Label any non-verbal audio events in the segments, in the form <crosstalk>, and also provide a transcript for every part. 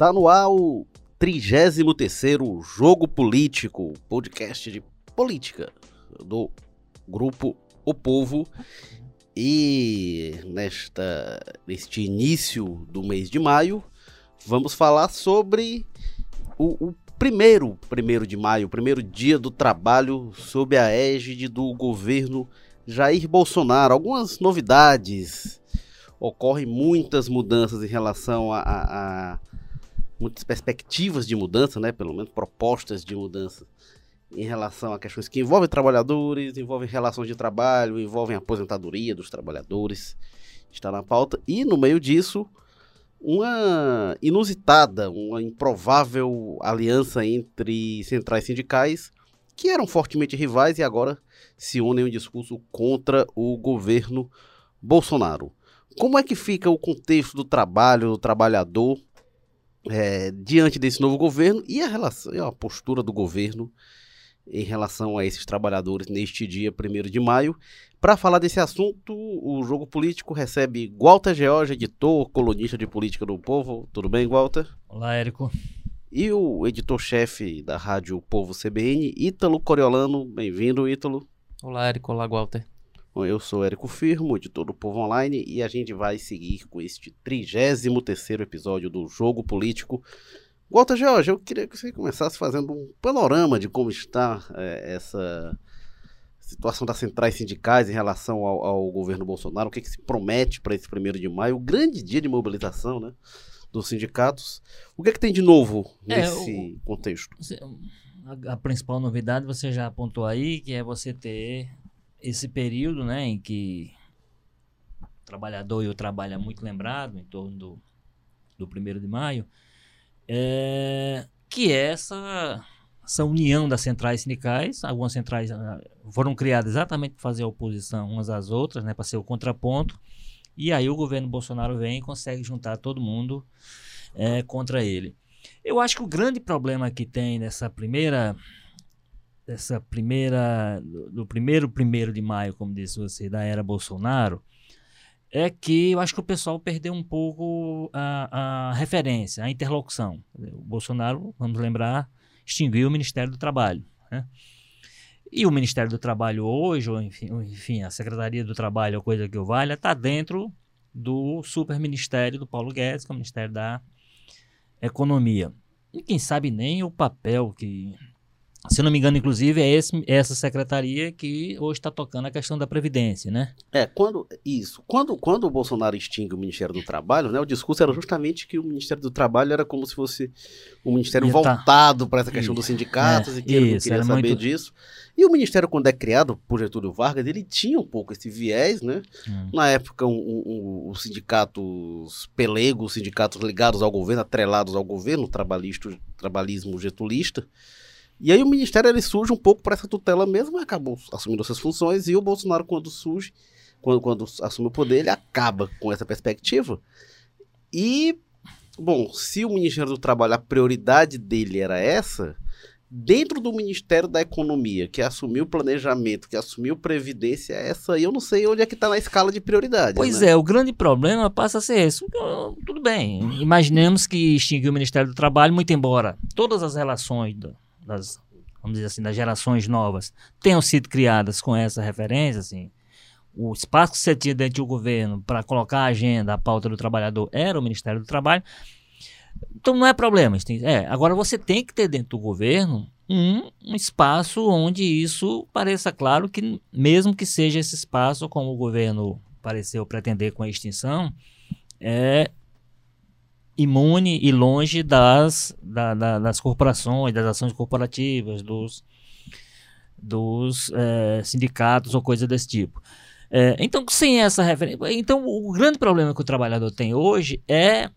Está no ar o 33º Jogo Político, podcast de política do grupo O Povo. E nesta, neste início do mês de maio, vamos falar sobre o, o primeiro, primeiro de maio, o primeiro dia do trabalho sob a égide do governo Jair Bolsonaro. Algumas novidades, ocorrem muitas mudanças em relação a, a, a muitas perspectivas de mudança, né? Pelo menos propostas de mudança em relação a questões que envolvem trabalhadores, envolvem relações de trabalho, envolvem aposentadoria dos trabalhadores, está na pauta. E no meio disso, uma inusitada, uma improvável aliança entre centrais sindicais que eram fortemente rivais e agora se unem em um discurso contra o governo Bolsonaro. Como é que fica o contexto do trabalho, do trabalhador, é, diante desse novo governo e a relação, a postura do governo em relação a esses trabalhadores neste dia 1 de maio? Para falar desse assunto, o Jogo Político recebe Walter George, editor, colunista de política do Povo. Tudo bem, Walter? Olá, Érico. E o editor-chefe da rádio Povo CBN, Ítalo Coriolano. Bem-vindo, Ítalo. Olá, Érico. Olá, Walter. Bom, eu sou Érico Firmo, editor do Povo Online, e a gente vai seguir com este 33º episódio do Jogo Político. Walter George, eu queria que você começasse fazendo um panorama de como está é, essa situação das centrais sindicais em relação ao, ao governo Bolsonaro, o que, que se promete para esse primeiro de maio, o grande dia de mobilização né, dos sindicatos. O que, que tem de novo nesse é, o, contexto? A, a, principal novidade você já apontou aí, que é você ter esse período né, em que o trabalhador e o trabalho é muito lembrado, em torno do, do primeiro de maio, é, que é essa essa união das centrais sindicais. Algumas centrais ah, foram criadas exatamente para fazer oposição umas às outras, né, para ser o contraponto. E aí o governo Bolsonaro vem e consegue juntar todo mundo é, contra ele. Eu acho que o grande problema que tem nessa primeira dessa primeira do primeiro primeiro de maio, como disse você, da era Bolsonaro, é que eu acho que o pessoal perdeu um pouco a, a referência, a interlocução. O Bolsonaro, vamos lembrar, extinguiu o Ministério do Trabalho. Né? E o Ministério do Trabalho hoje, ou enfim, enfim, a Secretaria do Trabalho, a coisa que eu valha, está dentro do superministério do Paulo Guedes, que é o Ministério da Economia. E quem sabe nem o papel que se não me engano, inclusive, é esse, essa secretaria que hoje está tocando a questão da Previdência, né? É, quando. Isso. Quando, quando o Bolsonaro extingue o Ministério do Trabalho, né? O discurso era justamente que o Ministério do Trabalho era como se fosse um ministério Ia tá voltado tá... para essa questão dos sindicatos é, e que ele não queria saber muito... disso. E o Ministério, quando é criado por Getúlio Vargas, ele tinha um pouco esse viés, né? Hum. Na época, um, um, os sindicatos pelegos, sindicatos ligados ao governo, atrelados ao governo, trabalhista, trabalhismo getulista e aí o ministério ele surge um pouco para essa tutela mesmo, acabou assumindo essas funções, e o Bolsonaro, quando surge, quando, quando assume o poder, ele acaba com essa perspectiva. E, bom, se o Ministério do Trabalho, a prioridade dele era essa, dentro do Ministério da Economia, que assumiu o planejamento, que assumiu previdência, essa aí eu não sei onde é que está na escala de prioridade. Pois né? é, o grande problema passa a ser esse. Tudo bem, imaginemos que extinguiu o Ministério do Trabalho, muito embora todas as relações do, das, vamos dizer assim, das gerações novas tenham sido criadas com essa referência, assim, o espaço que você tinha dentro do governo para colocar a agenda, a pauta do trabalhador era o Ministério do Trabalho. Então não é problema. É, agora você tem que ter dentro do governo um, um, espaço onde isso pareça claro que, mesmo que seja esse espaço, como o governo pareceu pretender com a extinção, é, imune e longe das, da, da, das corporações, das ações corporativas, dos, dos é, sindicatos ou coisa desse tipo. É, então, sem essa referência. Então, o grande problema que o trabalhador tem hoje é.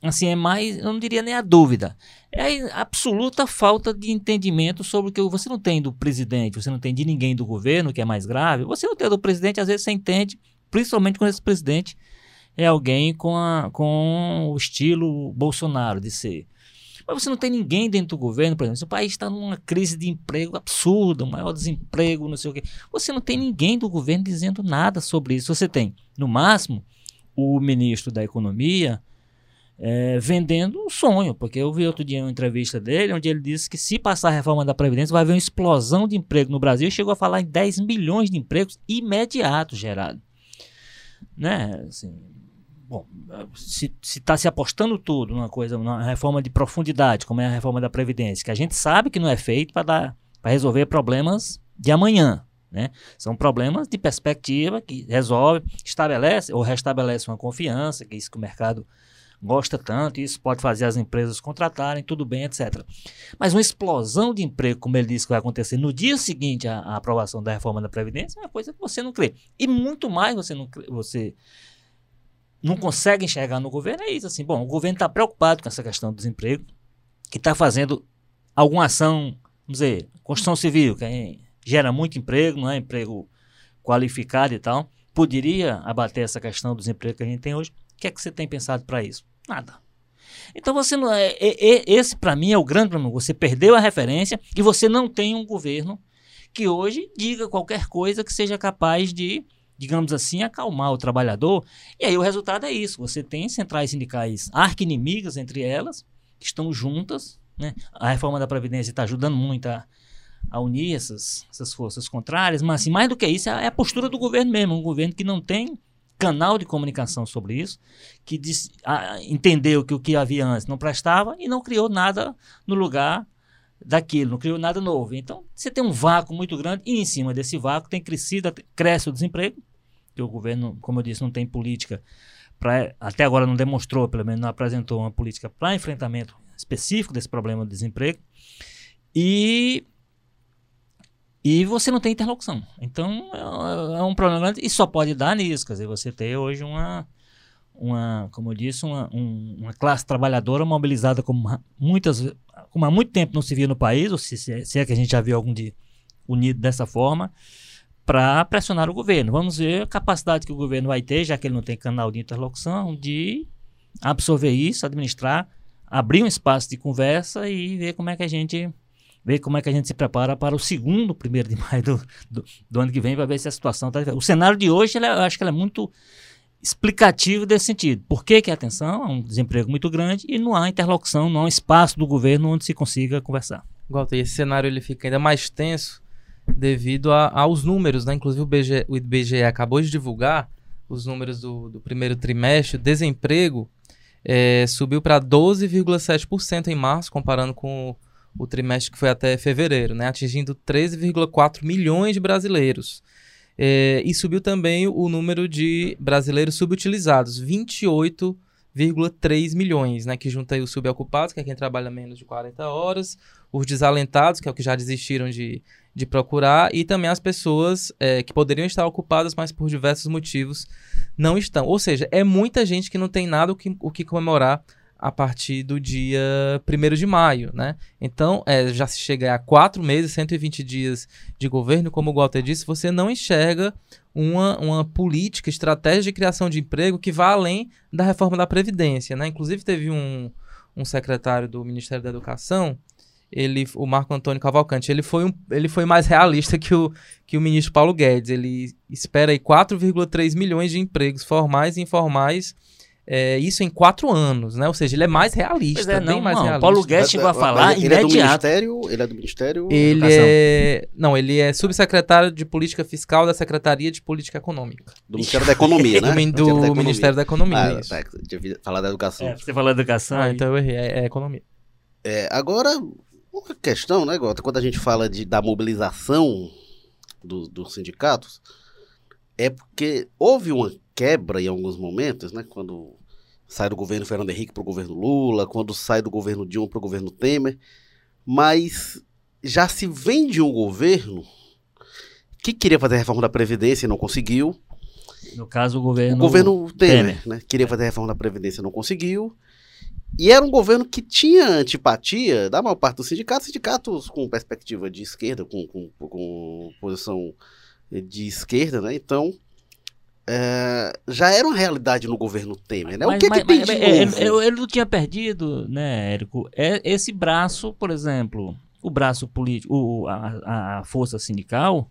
Assim, é mais. Eu não diria nem a dúvida. É a absoluta falta de entendimento sobre o que você não tem do presidente, você não tem de ninguém do governo, que é mais grave. Você não tem do presidente, às vezes você entende, principalmente quando esse presidente é alguém com, a, com o estilo Bolsonaro de ser. Mas você não tem ninguém dentro do governo, por exemplo, o país está numa crise de emprego absurda, maior desemprego, não sei o quê. Você não tem ninguém do governo dizendo nada sobre isso. Você tem, no máximo, o ministro da Economia, é, vendendo um sonho, porque eu vi outro dia uma entrevista dele, onde ele disse que se passar a reforma da Previdência vai haver uma explosão de emprego no Brasil, chegou a falar em 10 milhões de empregos imediatos gerados. Né? Assim, bom, se está se apostando tudo numa coisa, numa reforma de profundidade, como é a reforma da Previdência, que a gente sabe que não é feito para resolver problemas de amanhã. Né? São problemas de perspectiva que resolve, estabelece ou restabelece uma confiança, que é isso que o mercado gosta tanto, isso pode fazer as empresas contratarem, tudo bem, etc. Mas uma explosão de emprego, como ele disse que vai acontecer no dia seguinte à, à aprovação da reforma da Previdência, é uma coisa que você não crê. E muito mais você não, você não consegue enxergar no governo, é isso. Assim, bom, o governo está preocupado com essa questão do desemprego, que está fazendo alguma ação, vamos dizer, construção civil, que gera muito emprego, não é emprego qualificado e tal, poderia abater essa questão do desemprego que a gente tem hoje. O que é que você tem pensado para isso? Nada. Então você não é, é, é esse para mim é o grande problema. Você perdeu a referência e você não tem um governo que hoje diga qualquer coisa que seja capaz de, digamos assim, acalmar o trabalhador. E aí o resultado é isso. Você tem centrais sindicais arqui-inimigas entre elas, que estão juntas. Né? A reforma da Previdência está ajudando muito a, a unir essas, essas forças contrárias, mas assim, mais do que isso é a postura do governo mesmo, um governo que não tem canal de comunicação sobre isso, que diz, a, entendeu que o que havia antes não prestava e não criou nada no lugar daquilo, não criou nada novo. Então, você tem um vácuo muito grande e em cima desse vácuo tem crescido, cresce o desemprego, que o governo, como eu disse, não tem política para até agora não demonstrou, pelo menos não apresentou uma política para enfrentamento específico desse problema do desemprego. E e você não tem interlocução. Então é, é um problema grande e só pode dar nisso. Quer dizer, você ter hoje uma, uma como eu disse, uma, um, uma classe trabalhadora mobilizada como muitas, como há muito tempo não se via no país, ou se, se é que a gente já viu algum dia unido dessa forma, para pressionar o governo. Vamos ver a capacidade que o governo vai ter, já que ele não tem canal de interlocução, de absorver isso, administrar, abrir um espaço de conversa e ver como é que a gente ver como é que a gente se prepara para o segundo primeiro de maio do, do, do ano que vem, para ver se a situação está. O cenário de hoje, ela, eu acho que é muito explicativo desse sentido. Por que, que a atenção? É um desemprego muito grande e não há interlocução, não há espaço do governo onde se consiga conversar. Walter, esse cenário ele fica ainda mais tenso devido a, aos números, né? Inclusive o, BG, o IBGE acabou de divulgar os números do, do primeiro trimestre, o desemprego é, subiu para 12,7% em março, comparando com o trimestre que foi até fevereiro, né, atingindo 13,4 milhões de brasileiros. É, e subiu também o número de brasileiros subutilizados, 28,3 milhões, né, que junta aí os subocupados, que é quem trabalha menos de 40 horas, os desalentados, que é o que já desistiram de, de procurar, e também as pessoas é, que poderiam estar ocupadas, mas por diversos motivos não estão. Ou seja, é muita gente que não tem nada o que, o que comemorar a partir do dia 1 de maio, né? Então, é, já se chega a quatro meses, 120 dias de governo, como o Walter disse, você não enxerga uma, uma política, estratégia de criação de emprego que vá além da reforma da Previdência, né? Inclusive, teve um, um secretário do Ministério da Educação, ele, o Marco Antônio Cavalcante, ele foi, um, ele foi mais realista que o, que o ministro Paulo Guedes. Ele espera aí 4,3 milhões de empregos formais e informais é, isso em quatro anos, né? Ou seja, ele é mais realista, é, não, bem mais não, realista. Paulo Guedes chegou a falar ele imediato. É do ministério, ele é do Ministério Ele é... Não, ele é subsecretário de Política Fiscal da Secretaria de Política Econômica. Do Ministério da Economia, <laughs> né? do, do, do Ministério da Economia, ah, isso. Tá, devia falar da educação. É, você falou da educação. Ah, então eu errei, é, é Economia. É, agora, uma questão, né, Gota? Quando a gente fala de, da mobilização do, dos sindicatos, é porque houve uma quebra em alguns momentos, né? Quando sai do governo Fernando Henrique para o governo Lula, quando sai do governo Dilma para o governo Temer, mas já se vem de um governo que queria fazer a reforma da Previdência e não conseguiu. No caso, o governo, o governo Temer, Temer. Né? queria fazer a reforma da Previdência e não conseguiu. E era um governo que tinha antipatia da maior parte dos sindicatos, sindicatos com perspectiva de esquerda, com, com, com posição de esquerda, né? Então, é, já era uma realidade no governo Temer, né? Mas, o que, mas, que tem mas, de é, novo? Ele, ele não tinha perdido, né, Érico? É, esse braço, por exemplo, o braço político, o, a, a força sindical,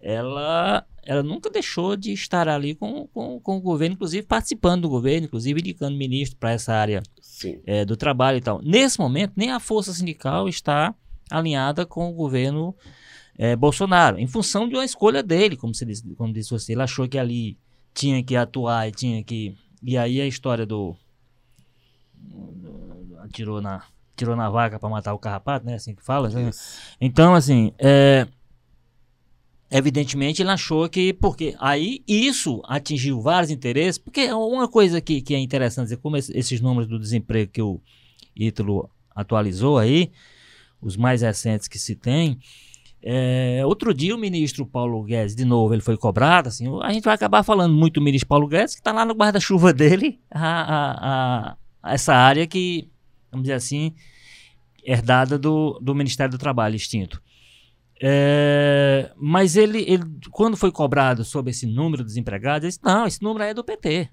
ela ela nunca deixou de estar ali com, com, com o governo, inclusive participando do governo, inclusive indicando ministro para essa área é, do trabalho e tal. Nesse momento, nem a força sindical está alinhada com o governo é, Bolsonaro, em função de uma escolha dele, como, você disse, como disse você. Ele achou que ali tinha que atuar e tinha que. E aí a história do. Atirou na, tirou na vaca para matar o carrapato, né? Assim que fala. Né? Então, assim, é, evidentemente ele achou que. Porque aí isso atingiu vários interesses. Porque uma coisa que, que é interessante, como esses números do desemprego que o Ítalo atualizou aí, os mais recentes que se tem. É, outro dia o ministro Paulo Guedes, de novo, ele foi cobrado, assim, a gente vai acabar falando muito do ministro Paulo Guedes, que está lá no guarda-chuva dele, a, a, a, essa área que, vamos dizer assim, herdada do, do Ministério do Trabalho, extinto. É, mas ele, ele, quando foi cobrado sobre esse número de desempregados, ele disse, não, esse número aí é do PT.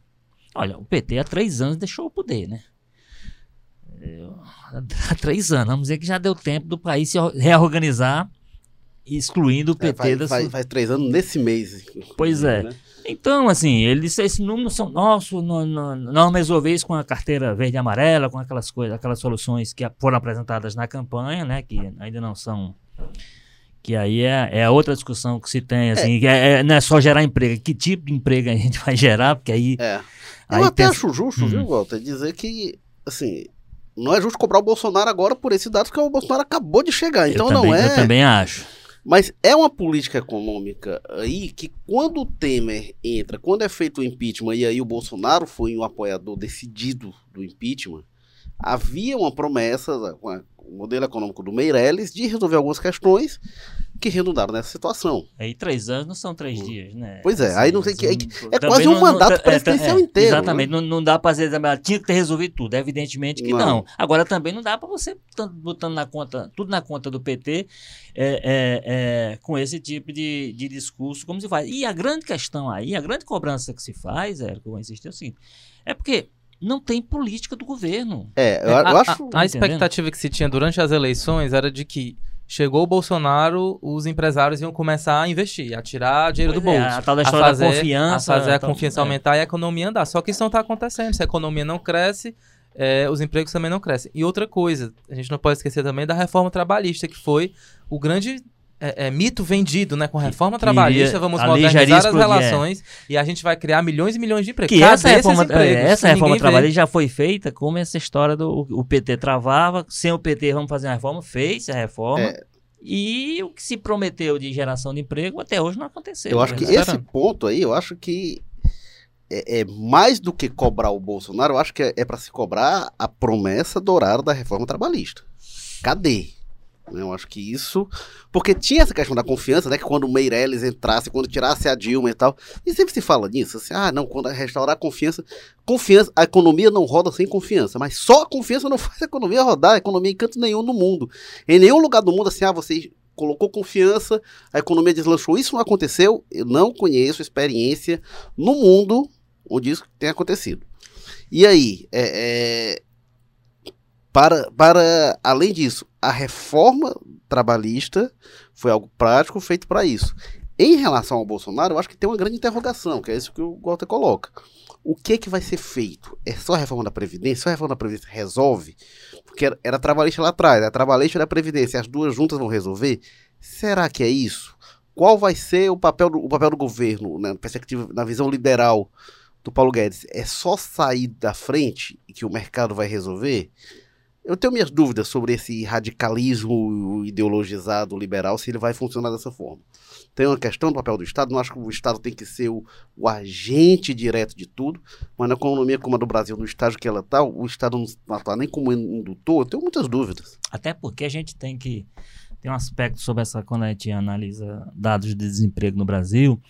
Olha, o PT há três anos deixou o poder, né? É, há três anos, vamos dizer que já deu tempo do país se reorganizar excluindo o PT é, faz, da faz, faz, três anos nesse mês. Pois é. Né? Então, assim, ele disse, esses números são nossos, não, não, não vamos resolver isso com a carteira verde e amarela, com aquelas coisas, aquelas soluções que foram apresentadas na campanha, né, que ainda não são que aí é, é outra discussão que se tem, assim, é. que é, é, não é só gerar emprego, que tipo de emprego a gente <laughs> vai gerar, porque aí... É. Eu até pensa... acho justo, hum. viu, Walter, dizer que, assim, não é justo cobrar o Bolsonaro agora por esses dados, porque o Bolsonaro acabou de chegar, então eu também, não é... Eu também acho. Mas é uma política econômica aí que quando o Temer entra, quando é feito o impeachment, e aí o Bolsonaro foi um apoiador decidido do impeachment, havia uma promessa com o modelo econômico do Meirelles de resolver algumas questões que redundaram nessa situação. Aí três anos não são três hum. dias, né? Pois é, assim, aí não sei que. É, é quase um não, mandato não, é, presidencial é, inteiro. Exatamente, né? não, não dá para dizer, tinha que ter resolvido tudo, evidentemente que não. não. Agora também não dá para você botando na conta, tudo na conta do PT é, é, é, com esse tipo de, de discurso, como se faz. E a grande questão aí, a grande cobrança que se faz, é, que eu vou insistir, é o seguinte: é porque não tem política do governo. É, eu, eu a, acho. A, a expectativa que se tinha durante as eleições era de que chegou o Bolsonaro, os empresários iam começar a investir, a tirar dinheiro pois do bolso. É, a tal da história fazer, da confiança. A fazer a confiança é. aumentar e a economia andar. Só que isso não está acontecendo. Se a economia não cresce, é, os empregos também não crescem. E outra coisa, a gente não pode esquecer também da reforma trabalhista, que foi o grande é, é, mito vendido, né? Com reforma que, trabalhista, vamos modernizar as relações é. e a gente vai criar milhões e milhões de empregos. Que essa reforma, empregos, essa reforma trabalhista já foi feita como essa história do o PT travava, sem o PT vamos fazer uma reforma, fez a reforma. É, e o que se prometeu de geração de emprego até hoje não aconteceu. Eu acho que esse ponto aí, eu acho que é, é, mais do que cobrar o Bolsonaro, eu acho que é, é para se cobrar a promessa dourada da reforma trabalhista. Cadê? Eu acho que isso. Porque tinha essa questão da confiança, né? Que quando o Meirelles entrasse, quando tirasse a Dilma e tal. E sempre se fala nisso, assim, ah, não, quando restaurar a confiança. Confiança, a economia não roda sem confiança. Mas só a confiança não <laughs> faz a economia rodar, a economia em canto nenhum no mundo. Em nenhum lugar do mundo, assim, ah, você colocou confiança, a economia deslanchou. Isso não aconteceu. Eu não conheço experiência no mundo onde isso tem acontecido. E aí, é, é para, para além disso, a reforma trabalhista foi algo prático feito para isso. Em relação ao Bolsonaro, eu acho que tem uma grande interrogação, que é isso que o Walter coloca. O que é que vai ser feito? É só a reforma da Previdência? Só a reforma da Previdência resolve? Porque era, era trabalhista lá atrás, a trabalhista da Previdência, as duas juntas vão resolver? Será que é isso? Qual vai ser o papel do, o papel do governo, na perspectiva, na visão liberal do Paulo Guedes? É só sair da frente que o mercado vai resolver? Eu tenho minhas dúvidas sobre esse radicalismo ideologizado liberal, se ele vai funcionar dessa forma. Tem uma questão do papel do Estado, não acho que o Estado tem que ser o, o agente direto de tudo, mas na economia como a do Brasil, no estágio que ela está, o Estado não está nem como indutor, eu tenho muitas dúvidas. Até porque a gente tem que. Tem um aspecto sobre essa, quando a gente analisa dados de desemprego no Brasil,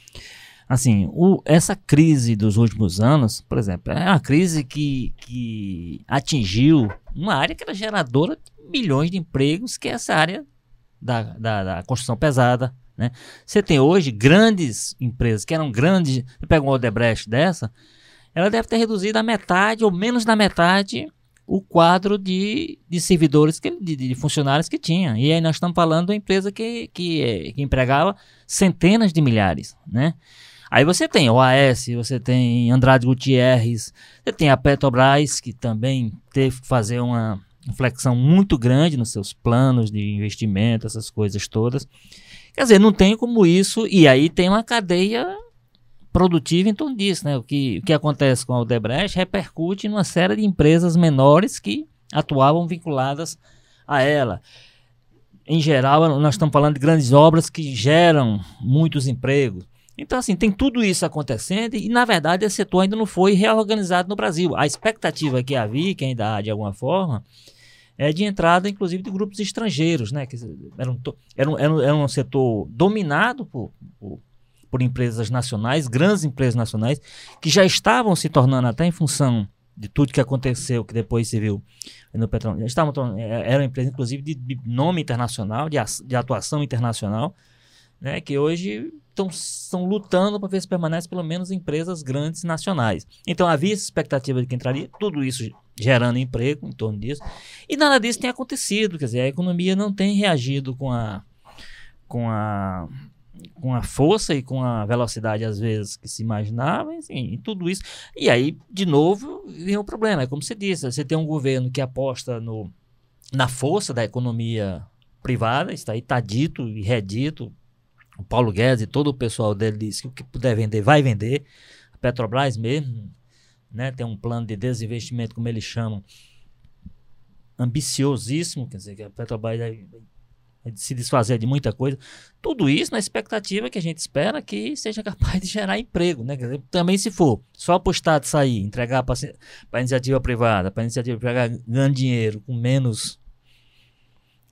Assim, o, essa crise dos últimos anos, por exemplo, é uma crise que, que atingiu uma área que era geradora de milhões de empregos, que é essa área da, da, da construção pesada. Né? Você tem hoje grandes empresas que eram grandes, você pega uma Odebrecht dessa, ela deve ter reduzido a metade ou menos da metade o quadro de, de servidores, que, de, de, funcionários que tinha. E aí nós estamos falando de uma empresa que, que, que empregava centenas de milhares, né? Aí você tem OAS, você tem Andrade Gutierrez, você tem a Petrobras, que também teve que fazer uma flexão muito grande nos seus planos de investimento, essas coisas todas. Quer dizer, não tem como isso, e aí tem uma cadeia produtiva em torno disso, né? O que, o que acontece com a Odebrecht repercute em uma série de empresas menores que atuavam vinculadas a ela. Em geral, nós estamos falando de grandes obras que geram muitos empregos. Então, assim, tem tudo isso acontecendo e, na verdade, esse setor ainda não foi reorganizado no Brasil. A expectativa que havia, que ainda há de alguma forma, é de entrada, inclusive, de grupos estrangeiros, né? Que era, um, era, um, era, um, setor dominado por, por, por, empresas nacionais, grandes empresas nacionais, que já estavam se tornando, até em função de tudo que aconteceu, que depois se viu no petróleo, estavam, é, era uma empresa, inclusive, de, de nome internacional, de, de atuação internacional, né? Que hoje estão lutando para ver se permanece pelo menos empresas grandes nacionais. Então havia essa expectativa de que entraria, tudo isso gerando emprego em torno disso. E nada disso tem acontecido, quer dizer, a economia não tem reagido com a com a com a força e com a velocidade às vezes que se imaginava, enfim, tudo isso. E aí, de novo, vem o problema, é como você disse, você tem um governo que aposta no na força da economia privada, está aí está dito e redito o Paulo Guedes e todo o pessoal dele disse que o que puder vender, vai vender. A Petrobras mesmo, né, tem um plano de desinvestimento, como eles chamam, ambiciosíssimo, quer dizer, que a Petrobras vai, se desfazer de muita coisa. Tudo isso na expectativa que a gente espera que seja capaz de gerar emprego, né? Dizer, também se for só apostar de sair, entregar para a iniciativa privada, para a iniciativa privada ganhando dinheiro com menos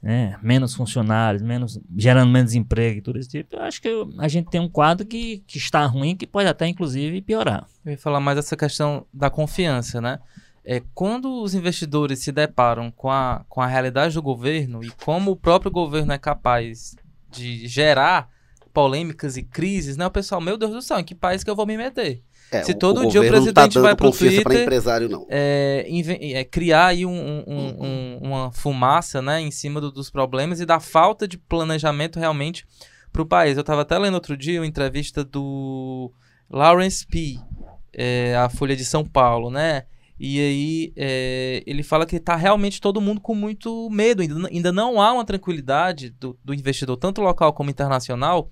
né, menos funcionários, menos, gerando menos emprego e tudo esse tipo, eu acho que a gente tem um quadro que, que está ruim, que pode até inclusive piorar. Eu ia falar mais dessa questão da confiança, né? É, quando os investidores se deparam com a, com a realidade do governo e como o próprio governo é capaz de gerar polêmicas e crises, né? O pessoal, meu Deus do céu, em que país que eu vou me meter? É, Se todo o dia o tá presidente tá vai pro Twitter empresário, não. é, é, criar aí um, um, um, um, uma fumaça né, em cima do, dos problemas e da falta de planejamento realmente para o país. Eu estava até lendo outro dia uma entrevista do Lawrence P., é, a Folha de São Paulo, né? E aí é, ele fala que está realmente todo mundo com muito medo. Ainda, ainda não há uma tranquilidade do, do investidor, tanto local como internacional,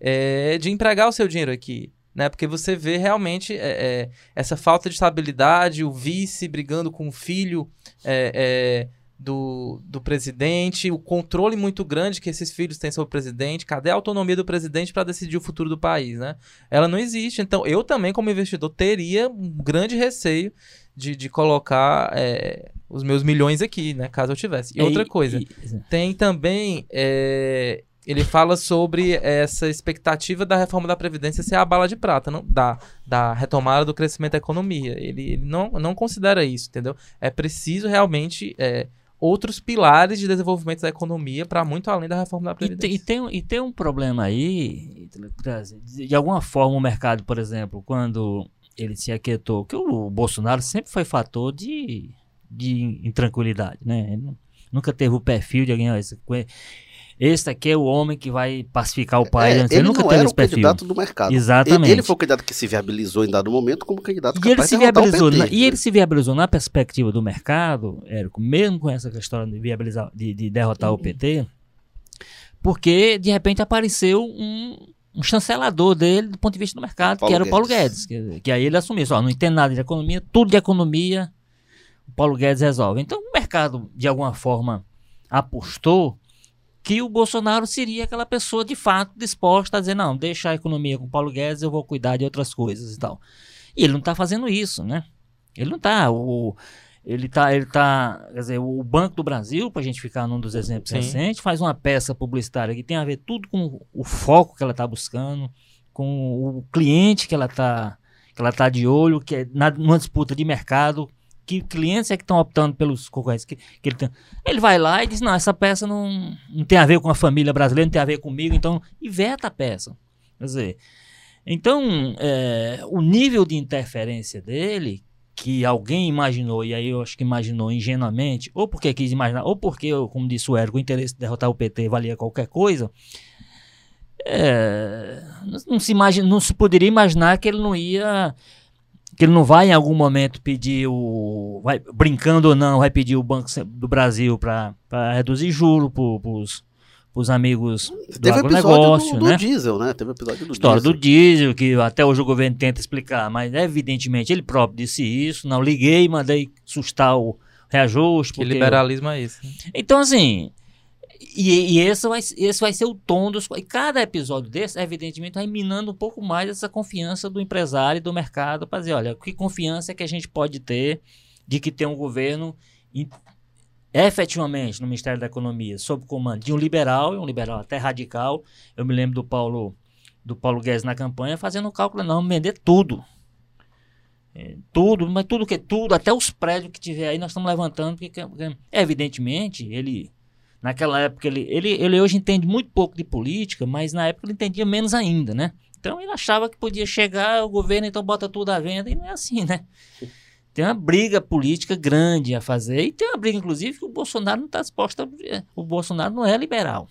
é, de empregar o seu dinheiro aqui né? Porque você vê realmente é, é, essa falta de estabilidade, o vice brigando com o filho é, é, do, do presidente, o controle muito grande que esses filhos têm sobre o presidente. Cadê a autonomia do presidente para decidir o futuro do país, né? Ela não existe. Então, eu também, como investidor, teria um grande receio de, de colocar é, os meus milhões aqui, né? Caso eu tivesse. E, outra coisa, tem também é, ele fala sobre essa expectativa da reforma da Previdência ser a bala de prata, não, da, da retomada do crescimento da economia. Ele, ele não, não considera isso, entendeu? É preciso realmente é, outros pilares de desenvolvimento da economia para muito além da reforma da Previdência. E, e, tem, e tem um problema aí, de alguma forma o mercado, por exemplo, quando ele se aquietou, que o Bolsonaro sempre foi fator de, de intranquilidade, né? Ele nunca teve o perfil de alguém, esse aqui é o homem que vai pacificar o país. É, ele, ele nunca não teve era o perfil. candidato do mercado. Exatamente. Ele, ele, foi o candidato que se viabilizou em dado momento como candidato e ele se viabilizou na, E ele se viabilizou na perspectiva do mercado, Érico, mesmo com essa questão de viabilizar, de, de derrotar uhum. o PT, porque de repente apareceu um, um chancelador dele do ponto de vista do mercado, Paulo que era o Paulo Guedes. Que, que aí ele assumiu, só não entende nada de economia, tudo de economia, o Paulo Guedes resolve. Então o mercado, de alguma forma, apostou que o Bolsonaro seria aquela pessoa de fato disposta a dizer, não, deixa a economia com o Paulo Guedes, eu vou cuidar de outras coisas e tal. E ele não está fazendo isso, né? Ele não está. O, ele está, ele tá, quer dizer, o Banco do Brasil, para a gente ficar num dos exemplos Sim. recentes, faz uma peça publicitária que tem a ver tudo com o foco que ela está buscando, com o cliente que ela está que ela tá de olho, que é na, numa disputa de mercado, que clientes é que estão optando pelos concorrentes que, que ele tem. Ele vai lá e diz: não, essa peça não, não tem a ver com a família brasileira, não tem a ver comigo, então, e veta a peça. Quer dizer, então, é, o nível de interferência dele, que alguém imaginou, e aí eu acho que imaginou ingenuamente, ou porque quis imaginar, ou porque, como disse o Érico, o interesse de derrotar o PT valia qualquer coisa, é, não, se imagina, não se poderia imaginar que ele não ia que ele não vai em algum momento pedir o. Vai, brincando ou não, vai pedir o Banco do Brasil para reduzir juros para os amigos do Teve agronegócio. Do, do né? diesel, né? Teve episódio do História diesel. do diesel, que até hoje o governo tenta explicar, mas evidentemente ele próprio disse isso. Não liguei, mandei sustar o reajuste. Que liberalismo é esse? Né? Então, assim, e, e, esse, vai, esse vai ser o tom dos. E cada episódio desse, evidentemente, vai minando um pouco mais essa confiança do empresário e do mercado para dizer: olha, que confiança que a gente pode ter de que tem um governo efetivamente no Ministério da Economia sob comando de um liberal, e um liberal até radical. Eu me lembro do Paulo do Paulo Guedes na campanha fazendo o cálculo: não, vender tudo. É, tudo, mas tudo que tudo, até os prédios que tiver aí, nós estamos levantando, porque, evidentemente, ele Naquela época ele, ele, ele hoje entende muito pouco de política, mas na época ele entendia menos ainda, né? Então ele achava que podia chegar o governo, então bota tudo à venda, e não é assim, né? <laughs> Tem uma briga política grande a fazer, e tem uma briga, inclusive, que o Bolsonaro não está disposto a. O Bolsonaro não é liberal.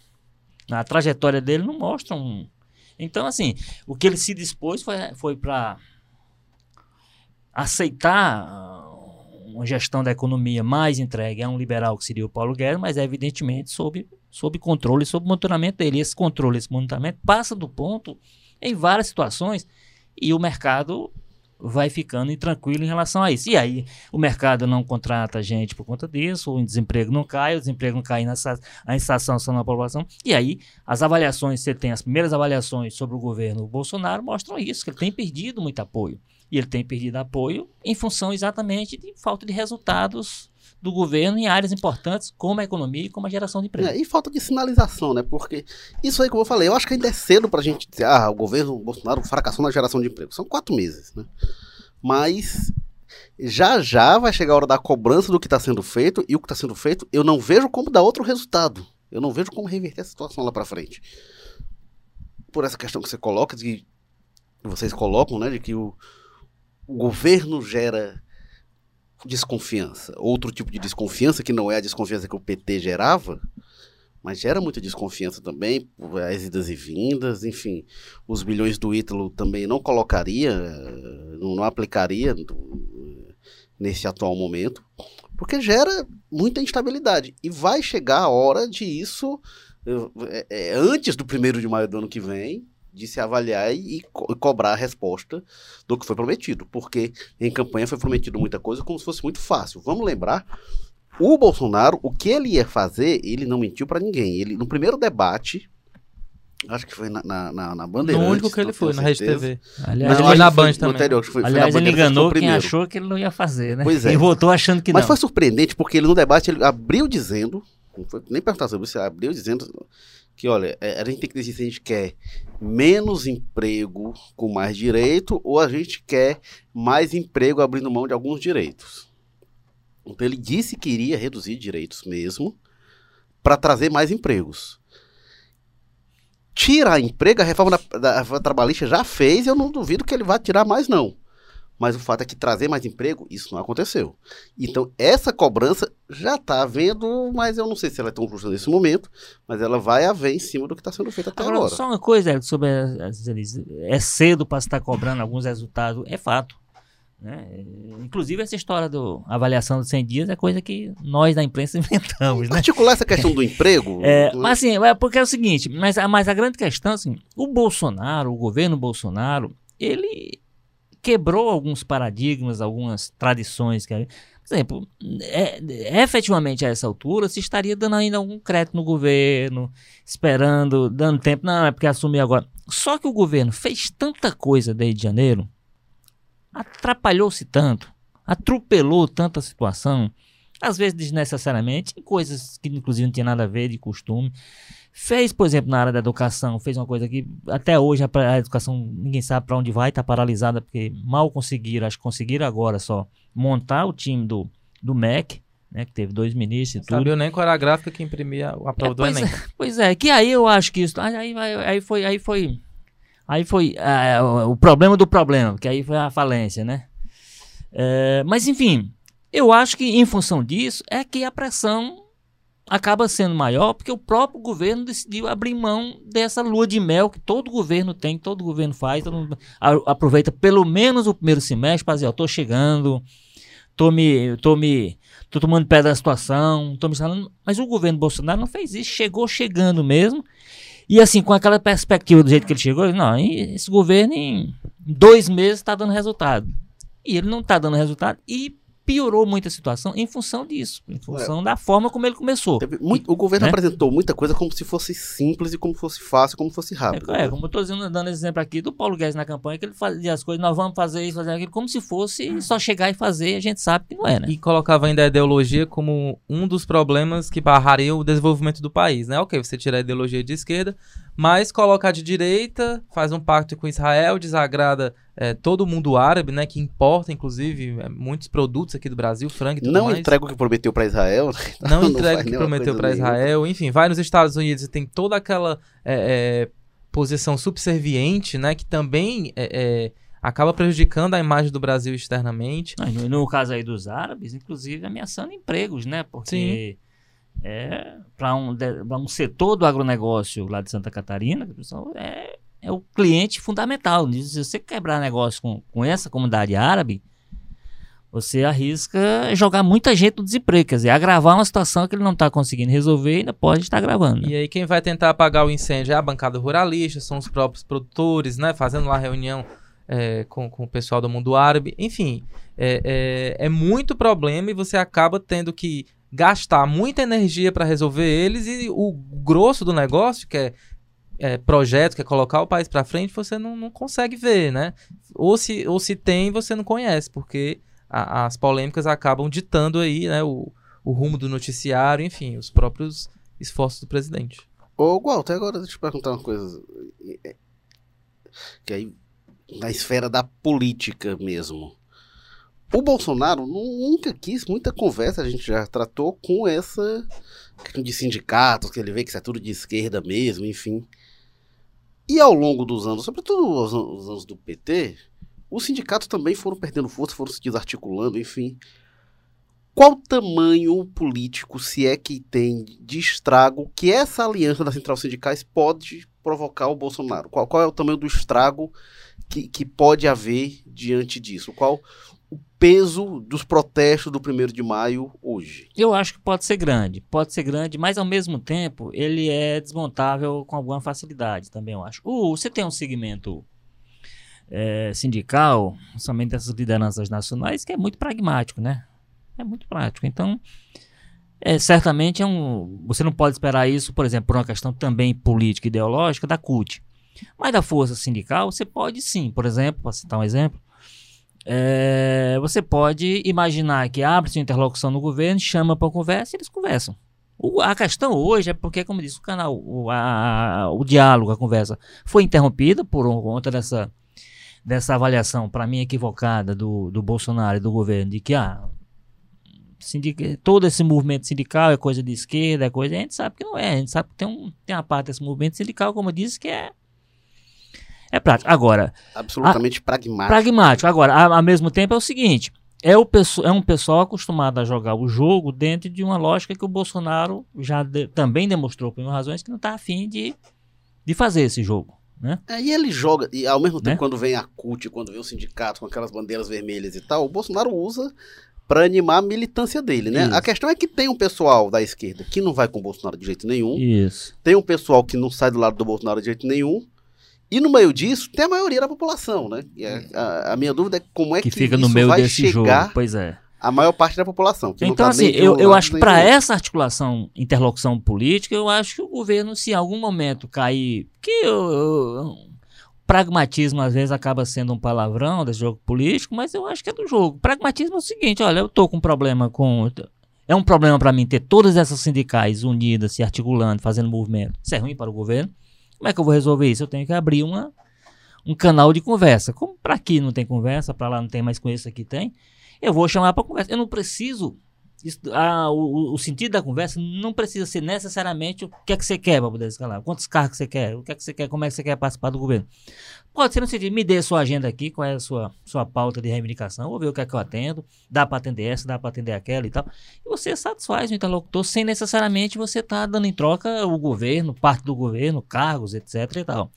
A trajetória dele não mostra um. Então, assim, o que ele se dispôs foi, foi para aceitar uma gestão da economia mais entregue a um liberal que seria o Paulo Guedes, mas é evidentemente sob, sob controle, sob monitoramento dele. Esse controle, esse monitoramento passa do ponto em várias situações e o mercado vai ficando intranquilo em relação a isso. E aí o mercado não contrata gente por conta disso, o desemprego não cai, o desemprego não cai, a insatisfação na população. E aí as avaliações, você tem as primeiras avaliações sobre o governo Bolsonaro mostram isso, que ele tem perdido muito apoio. E ele tem perdido apoio em função exatamente de falta de resultados do governo em áreas importantes como a economia e como a geração de emprego. É, e falta de sinalização, né? Porque isso aí, como eu falei, eu acho que ainda é cedo pra gente dizer, ah, o governo Bolsonaro fracassou na geração de emprego. São quatro meses, né? Mas já já vai chegar a hora da cobrança do que está sendo feito, e o que está sendo feito eu não vejo como dar outro resultado. Eu não vejo como reverter a situação lá para frente. Por essa questão que você coloca, de que vocês colocam, né, de que o, o governo gera desconfiança, outro tipo de desconfiança que não é a desconfiança que o PT gerava, mas gera muita desconfiança também, as idas e vindas, enfim, os bilhões do Ítalo também não colocaria, não, aplicaria nesse atual momento, porque gera muita instabilidade. E vai chegar a hora de isso é, é, antes do primeiro de maio do ano que vem de se avaliar e, co cobrar a resposta do que foi prometido. Porque em campanha foi prometido muita coisa como se fosse muito fácil. Vamos lembrar, o Bolsonaro, o que ele ia fazer, ele não mentiu para ninguém. Ele, no primeiro debate, Acho que foi na, na, na, na Bandeirantes. No único que ele foi, na Rede TV. Aliás, Mas ele na Band também. Anterior, foi, Aliás, foi ele enganou quem achou que ele não ia fazer, né? Pois é. E votou achando que Mas não. foi surpreendente, porque ele no debate ele abriu dizendo, não foi nem perguntar sobre isso, abriu dizendo que, olha, é, a gente tem que decidir se a gente quer menos emprego com mais direito ou a gente quer mais emprego abrindo mão de alguns direitos. Então ele disse que iria reduzir direitos mesmo para trazer mais empregos. Tirar emprego, a reforma da, da reforma trabalhista já fez, eu não duvido que ele vá tirar mais não. Mas o fato é que trazer mais emprego, isso não aconteceu. Então, essa cobrança já está havendo, mas eu não sei se ela é tão justa nesse momento, mas ela vai haver em cima do que está sendo feito até agora. agora. Só uma coisa sobre as, as, é cedo para estar cobrando alguns resultados, é fato. Né? Inclusive, essa história da avaliação dos 100 dias é coisa que nós da imprensa <laughs> inventamos. Né? Articular essa questão do emprego. É, mas assim, é porque é o seguinte: mas, mas a grande questão, assim, o Bolsonaro, o governo Bolsonaro, ele quebrou alguns paradigmas, algumas tradições. Por exemplo, é, é, efetivamente a essa altura se estaria dando ainda algum crédito no governo, esperando, dando tempo. Não, é porque assumiu agora. Só que o governo fez tanta coisa desde janeiro, atrapalhou-se tanto, atropelou tanta situação, às vezes desnecessariamente, em coisas que inclusive não tinha nada a ver de costume. Fez, por exemplo, na área da educação, fez uma coisa que até hoje a, a educação ninguém sabe para onde vai, está paralisada porque mal conseguiram, acho que conseguiram agora só montar o time do, do MEC, né, que teve dois ministros e tudo. Sabia nem qual era a gráfica que imprimia a prova é, do Enem. É, pois é, que aí eu acho que isso, aí, aí, aí foi, aí foi, aí foi é, o, o problema do problema, que aí foi a falência, né? É, mas enfim, eu acho que em função disso é que a pressão acaba sendo maior porque o próprio governo decidiu abrir mão dessa lua de mel que todo governo tem, que todo governo faz, todo mundo aproveita pelo menos o primeiro semestre para dizer, ó, tô chegando, tô me, tô me, tô tomando pé da situação, tô me instalando, mas o governo Bolsonaro não fez isso, chegou chegando mesmo, e assim, com aquela perspectiva do jeito que ele chegou, não, esse governo em dois meses está dando resultado. E ele não está dando resultado e piorou muito a situação em função disso, em função da forma como ele começou. Teve muito- o governo né? apresentou muita coisa como se fosse simples e como fosse fácil, como fosse rápido. É, né? como eu estou dizendo, dando esse exemplo aqui do Paulo Guedes na campanha, que ele fazia as coisas, nós vamos fazer isso, fazer aquilo, como se fosse só chegar e fazer, a gente sabe que não é, né? E colocava ainda a ideologia como um dos problemas que barraria o desenvolvimento do país, né? Ok, você tira a ideologia de esquerda, mas coloca a de direita, faz um pacto com Israel, desagrada é, todo mundo árabe, né? Que importa, inclusive, é, muitos produtos aqui do Brasil, frango e tudo Não mais. entrega o que prometeu para Israel. né? <laughs> Não Não entrega o que prometeu para. Israel. Enfim, vai nos Estados Unidos e tem toda aquela é, é, posição subserviente, né? Que também é, é, acaba prejudicando a imagem do Brasil externamente. Mas No, no caso aí dos árabes, inclusive ameaçando empregos, né? Porque é, para um, pra um setor do agronegócio lá de Santa Catarina, pessoal, é, é o cliente fundamental. Se você quebrar negócio com, com essa comunidade árabe, você arrisca jogar muita gente no desemprego, quer dizer, agravar uma situação que ele não está conseguindo resolver e ainda pode estar gravando. E aí quem vai tentar apagar o incêndio é a bancada ruralista, são os próprios produtores, né? Fazendo lá reunião é, com, com o pessoal do mundo árabe. Enfim, é, é, é muito problema e você acaba tendo que gastar muita energia para resolver eles e o grosso do negócio, que é, é projeto, que é colocar o país para frente, você não, não consegue ver, né? Ou se, ou se tem, você não conhece, porque a- as polêmicas acabam ditando aí, né? O, o rumo do noticiário, enfim, os próprios esforços do presidente. Ô, Walter, agora deixa eu perguntar uma coisa. É, Que aí, na esfera da política mesmo. O Bolsonaro nunca quis muita conversa, a gente já tratou com essa de sindicatos, que ele vê que isso é tudo de esquerda mesmo, enfim. E ao longo dos anos, sobretudo os, an- os anos do PT, os sindicatos também foram perdendo força, foram se desarticulando, enfim. Qual tamanho político, se é que tem, de estrago que essa aliança das centrais sindicais pode provocar o Bolsonaro? Qual, qual é o tamanho do estrago que, que pode haver diante disso? Qual o peso dos protestos do 1 de maio hoje? Eu acho que pode ser grande, pode ser grande, mas ao mesmo tempo ele é desmontável com alguma facilidade também, eu acho. O, você tem um segmento eh, sindical, somente dessas lideranças nacionais, que é muito pragmático, né? É muito prático. Então, é, certamente é um. Você não pode esperar isso, por exemplo, por uma questão também política e ideológica da CUT. Mas da força sindical, você pode sim. Por exemplo, para citar um exemplo, é, você pode imaginar que abre-se uma interlocução no governo, chama para conversa e eles conversam. O- a questão hoje é porque, como disse o canal, o, a- o diálogo, a conversa foi interrompida por conta dessa, dessa avaliação, para mim, equivocada do, do Bolsonaro e do governo, de que ah, todo esse movimento sindical é coisa de esquerda, é coisa. A gente sabe que não é, a gente sabe que tem, um, tem uma parte desse movimento sindical, como eu disse, que é, é prático. Agora, Absolutamente pragmático. pragmático. Agora, a- ao mesmo tempo é o seguinte: é, o é um pessoal acostumado a jogar o jogo dentro de uma lógica que o Bolsonaro já de- também demonstrou, por razões, que não está afim de, de fazer esse jogo. Né? É, e ele joga, e ao mesmo tempo, Né? quando vem a CUT, quando vem o sindicato com aquelas bandeiras vermelhas e tal, o Bolsonaro usa para animar a militância dele, né? Isso. A questão é que tem um pessoal da esquerda que não vai com o Bolsonaro de jeito nenhum, Isso. tem um pessoal que não sai do lado do Bolsonaro de jeito nenhum, e no meio disso tem a maioria da população, né? A, a- a minha dúvida é como é Que, que, fica no meio vai desse jogo. Pois é. à maior parte da população. Então, tá assim, eu, eu acho para essa articulação, interlocução política, eu acho que o governo, se em algum momento cair. Que eu- eu- pragmatismo às vezes acaba sendo um palavrão desse jogo político, mas eu acho que é do jogo. Pragmatismo é o seguinte: olha, eu tô com um problema com. É um problema para mim ter todas essas sindicais unidas, se articulando, fazendo movimento. Isso é ruim para o governo. Como é que eu vou resolver isso? Eu tenho que abrir uma, um canal de conversa. Como para aqui não tem conversa, para lá não tem, com esse aqui tem, eu vou chamar para conversa. Eu não preciso. Isso- ah, o, o sentido da conversa não precisa ser necessariamente o que é que você quer para poder escalar. Quantos cargos você quer? O que é que você quer? Como é que você quer participar do governo? Pode ser no sentido, me dê sua agenda aqui, qual é a sua, sua pauta de reivindicação, vou ver o que é que eu atendo, dá para atender essa, dá para atender aquela e tal. E você satisfaz o interlocutor sem necessariamente você estar tá dando em troca o governo, parte do governo, cargos, etc e tal.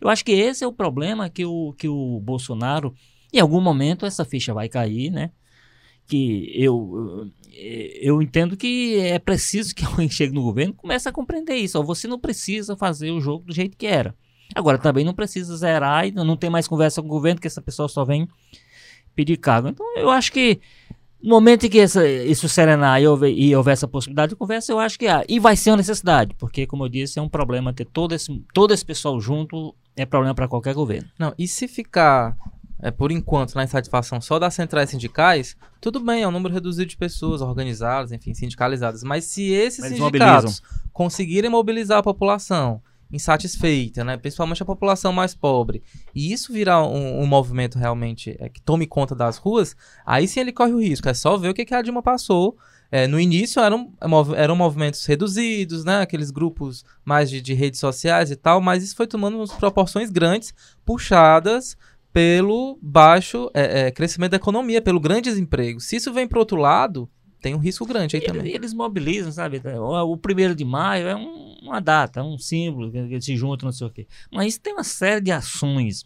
Eu acho que esse é o problema que o, que o Bolsonaro, em algum momento essa ficha vai cair, né? Que eu, eu entendo que é preciso que <laughs> alguém chegue no governo e comece a compreender isso. Você não precisa fazer o jogo do jeito que era. Agora, também não precisa zerar e não tem mais conversa com o governo, que essa pessoa só vem pedir cargo. Então, eu acho que no momento em que essa, isso serenar e houver, e houver essa possibilidade de conversa, eu acho que há. E vai ser uma necessidade, porque, como eu disse, é um problema ter todo esse, todo esse pessoal junto, é problema para qualquer governo. Não, e se ficar, é, por enquanto, na insatisfação só das centrais sindicais, tudo bem, é um número reduzido de pessoas organizadas, enfim, sindicalizadas. Mas se esses Mas sindicatos mobilizam. conseguirem mobilizar a população insatisfeita, né? principalmente a população mais pobre, e isso virar um, um movimento realmente é, que tome conta das ruas, aí sim ele corre o risco. É só ver o que, que a Dilma passou. É, no início eram, eram movimentos reduzidos, né? aqueles grupos mais de, de redes sociais e tal, mas isso foi tomando proporções grandes, puxadas pelo baixo é, é, crescimento da economia, pelo grande desemprego. Se isso vem para outro lado, tem um risco grande aí e também. Eles mobilizam, sabe? O primeiro de maio é um, uma data, é um símbolo que eles se juntam, não sei o quê. Mas tem uma série de ações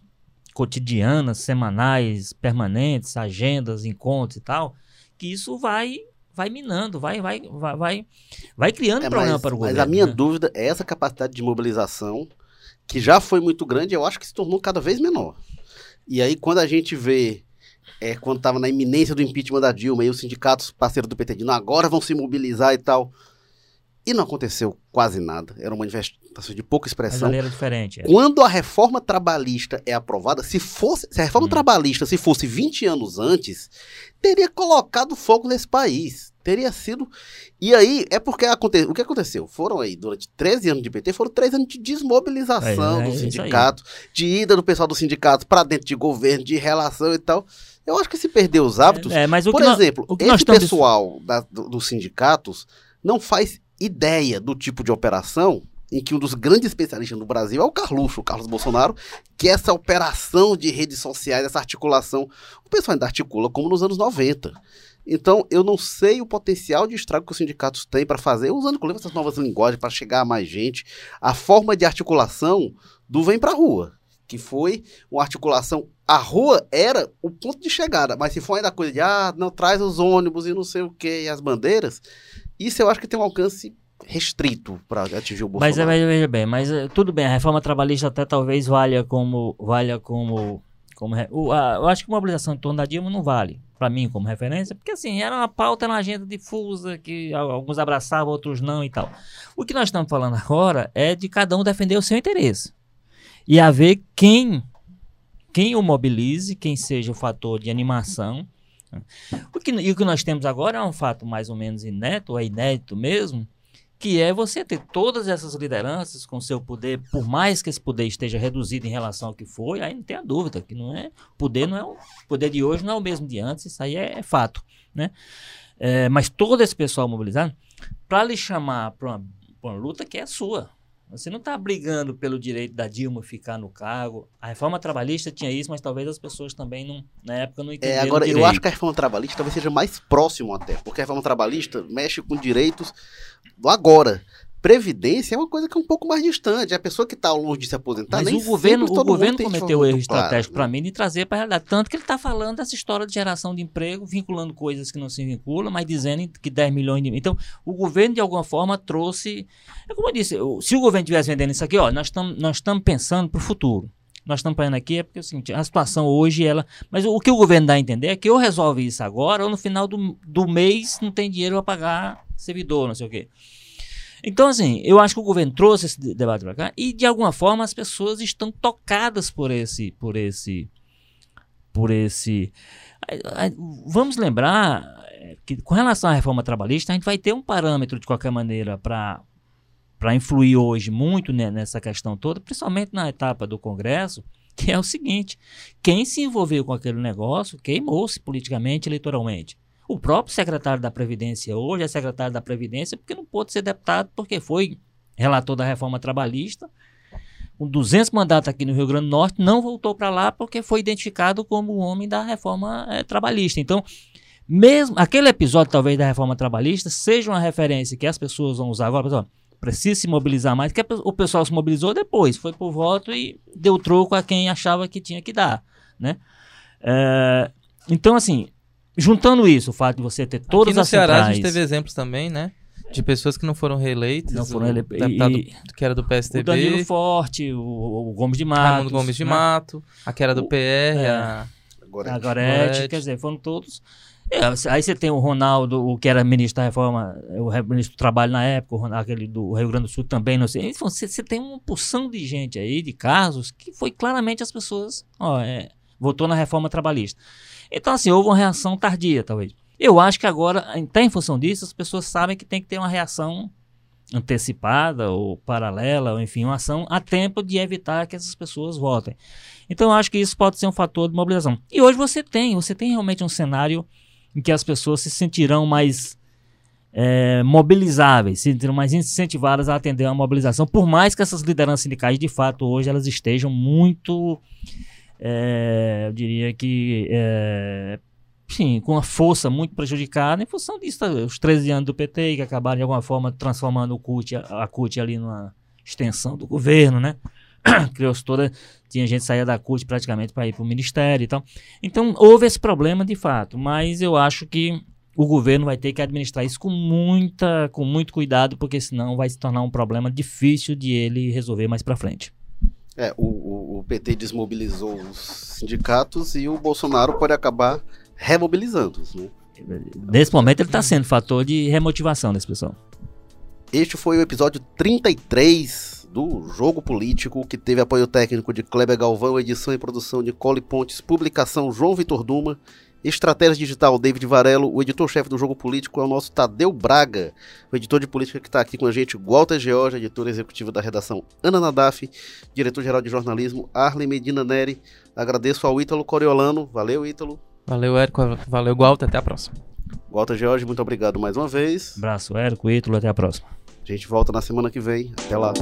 cotidianas, semanais, permanentes, agendas, encontros e tal, que isso vai vai minando, vai vai vai vai, vai criando é, problema mas, para o governo. Mas a minha né? dúvida é essa capacidade de mobilização que já foi muito grande, eu acho que se tornou cada vez menor. E aí quando a gente vê é, quando estava na iminência do impeachment da Dilma e os sindicatos parceiros do PT dizendo agora vão se mobilizar e tal. E não aconteceu quase nada. Era uma manifestação de pouca expressão. Mas diferente. É. Quando a reforma trabalhista é aprovada, se fosse, se a reforma hum. trabalhista se fosse 20 anos antes, teria colocado fogo nesse país. Teria sido. E aí, é porque aconte... o que aconteceu? Foram aí, durante 13 anos de PT, foram 3 anos de desmobilização é, é, do sindicato, de ida do pessoal do sindicato para dentro de governo, de relação e tal. Eu acho que se perder os hábitos. É, mas por exemplo, nós, esse pessoal da, do, dos sindicatos não faz ideia do tipo de operação em que um dos grandes especialistas no Brasil é o Carluxo, o Carlos Bolsonaro, que essa operação de redes sociais, essa articulação, o pessoal ainda articula como nos anos 90. Então, eu não sei o potencial de estrago que os sindicatos têm para fazer, usando inclusive essas novas linguagens para chegar a mais gente, a forma de articulação do vem para rua, que foi uma articulação. A rua era o ponto de chegada, mas se for ainda coisa de, ah, não traz os ônibus e não sei o que, e as bandeiras, isso eu acho que tem um alcance restrito para atingir o Bolsonaro. Mas veja bem, mas eh, tudo bem, a reforma trabalhista até talvez valha como valha como como o, a, eu acho que uma mobilização em torno da Dilma não vale para mim como referência, porque assim, era uma pauta na agenda difusa que alguns abraçavam, outros não e tal. O que nós estamos falando agora é de cada um defender o seu interesse. E haver quem quem o mobilize, quem seja o fator de animação o que, e o que nós temos agora é um fato mais ou menos inédito, é inédito mesmo, que é você ter todas essas lideranças com seu poder, por mais que esse poder esteja reduzido em relação ao que foi, aí não tem a dúvida que não é poder não é o poder de hoje não é o mesmo de antes, isso aí é, é fato, né? É, mas todo esse pessoal mobilizado para lhe chamar para uma, uma luta que é sua, você não está brigando pelo direito da Dilma ficar no cargo. A reforma trabalhista tinha isso, mas talvez as pessoas também não, na época não é, entenderam. É, agora, eu acho que a reforma trabalhista talvez seja mais próximo até, porque a reforma trabalhista mexe com direitos do agora. Previdência é uma coisa que é um pouco mais distante. A pessoa que está longe de se aposentar, Mas o governo, o governo cometeu erro estratégico claro, para né? mim de trazer para a realidade. Tanto que ele está falando dessa história de geração de emprego, vinculando coisas que não se vinculam, mas dizendo que 10 milhões de. Então, o governo, de alguma forma, trouxe. É como eu disse, se o governo estivesse vendendo isso aqui, ó, nós estamos nós pensando para o futuro nós estamos falando aqui é porque é o seguinte, a situação hoje, ela. Mas o, o que o governo dá a entender é que ou resolve isso agora, ou no final do, do mês não tem dinheiro para pagar servidor, não sei o quê. Então, assim, eu acho que o governo trouxe esse debate para cá e, de alguma forma, as pessoas estão tocadas por esse. Por esse. Por esse. Vamos lembrar é, que, com relação à reforma trabalhista, a gente vai ter um parâmetro, de qualquer maneira, para influir hoje muito nessa questão toda, principalmente na etapa do Congresso, que é o seguinte: quem se envolveu com aquele negócio queimou-se politicamente, eleitoralmente. O próprio secretário da Previdência hoje é secretário da Previdência porque não pôde ser deputado porque foi relator da reforma trabalhista, com 200 mandatos aqui no Rio Grande do Norte, não voltou para lá porque foi identificado como o homem da reforma é, trabalhista. Então, mesmo aquele episódio, talvez, da reforma trabalhista, seja uma referência que as pessoas vão usar agora, pessoal, precisa se mobilizar mais, que o pessoal se mobilizou depois, foi por voto e deu troco a quem achava que tinha que dar, né? É, então, assim, juntando isso, o fato de você ter todas Aqui no as Ceará centrais... a gente teve exemplos também, né? De pessoas que não foram reeleitas. Não foram o eleitas. deputado E- que era do PSDB. O Danilo Forte, o, o Gomes de Matos. Raimundo Gomes de né? Mato. A que era do O- PR. é. A... Agora, A Gorete, Gorete. quer dizer, foram todos. É, aí você tem o Ronaldo, o que era ministro da Reforma, o ministro do Trabalho na época, o Ronaldo, aquele do Rio Grande do Sul também, não sei. Então, Você, você tem uma porção de gente aí, de casos, que foi claramente as pessoas, ó, é, votou na reforma trabalhista. Então, assim, houve uma reação tardia, talvez. Eu acho que agora, até em função disso, as pessoas sabem que tem que ter uma reação antecipada ou paralela, ou enfim, uma ação a tempo de evitar que essas pessoas votem. Então eu acho que isso pode ser um fator de mobilização. E hoje você tem, você tem realmente um cenário em que as pessoas se sentirão mais é, mobilizáveis, se sentirão mais incentivadas a atender a mobilização, por mais que essas lideranças sindicais, de fato, hoje elas estejam muito, é, eu diria que, é, sim, com uma força muito prejudicada em função disso, os 13 anos do PT que acabaram de alguma forma transformando o CUT, a, a CUT ali numa extensão do governo, né? <clears throat> Criou-se toda, tinha gente saía da CUT praticamente para ir para o ministério e tal. Então houve esse problema de fato, mas eu acho que o governo vai ter que administrar isso com muita, com muito cuidado, porque senão vai se tornar um problema difícil de ele resolver mais para frente. É, o, o- PT desmobilizou os sindicatos e o Bolsonaro pode acabar remobilizando-os, né? Nesse momento ele está sendo fator de remotivação desse pessoal. Este foi o episódio 33 do Jogo Político, que teve apoio técnico de Kleber Galvão, edição e produção de Cole Pontes, publicação João Vitor Duma, estratégia digital David Varelo, o editor-chefe do Jogo Político é o nosso Tadeu Braga, o editor de política que está aqui com a gente, Walter George, editor executivo da redação Ana Nadaf, diretor-geral de jornalismo Arlen Medina Neri, agradeço ao Ítalo Coriolano, valeu Ítalo, Valeu, Érico. Valeu, Gualta. Até a próxima. Walter George, muito obrigado mais uma vez, Abraço, Érico, Ítalo, até a próxima. a gente volta na semana que vem, até lá.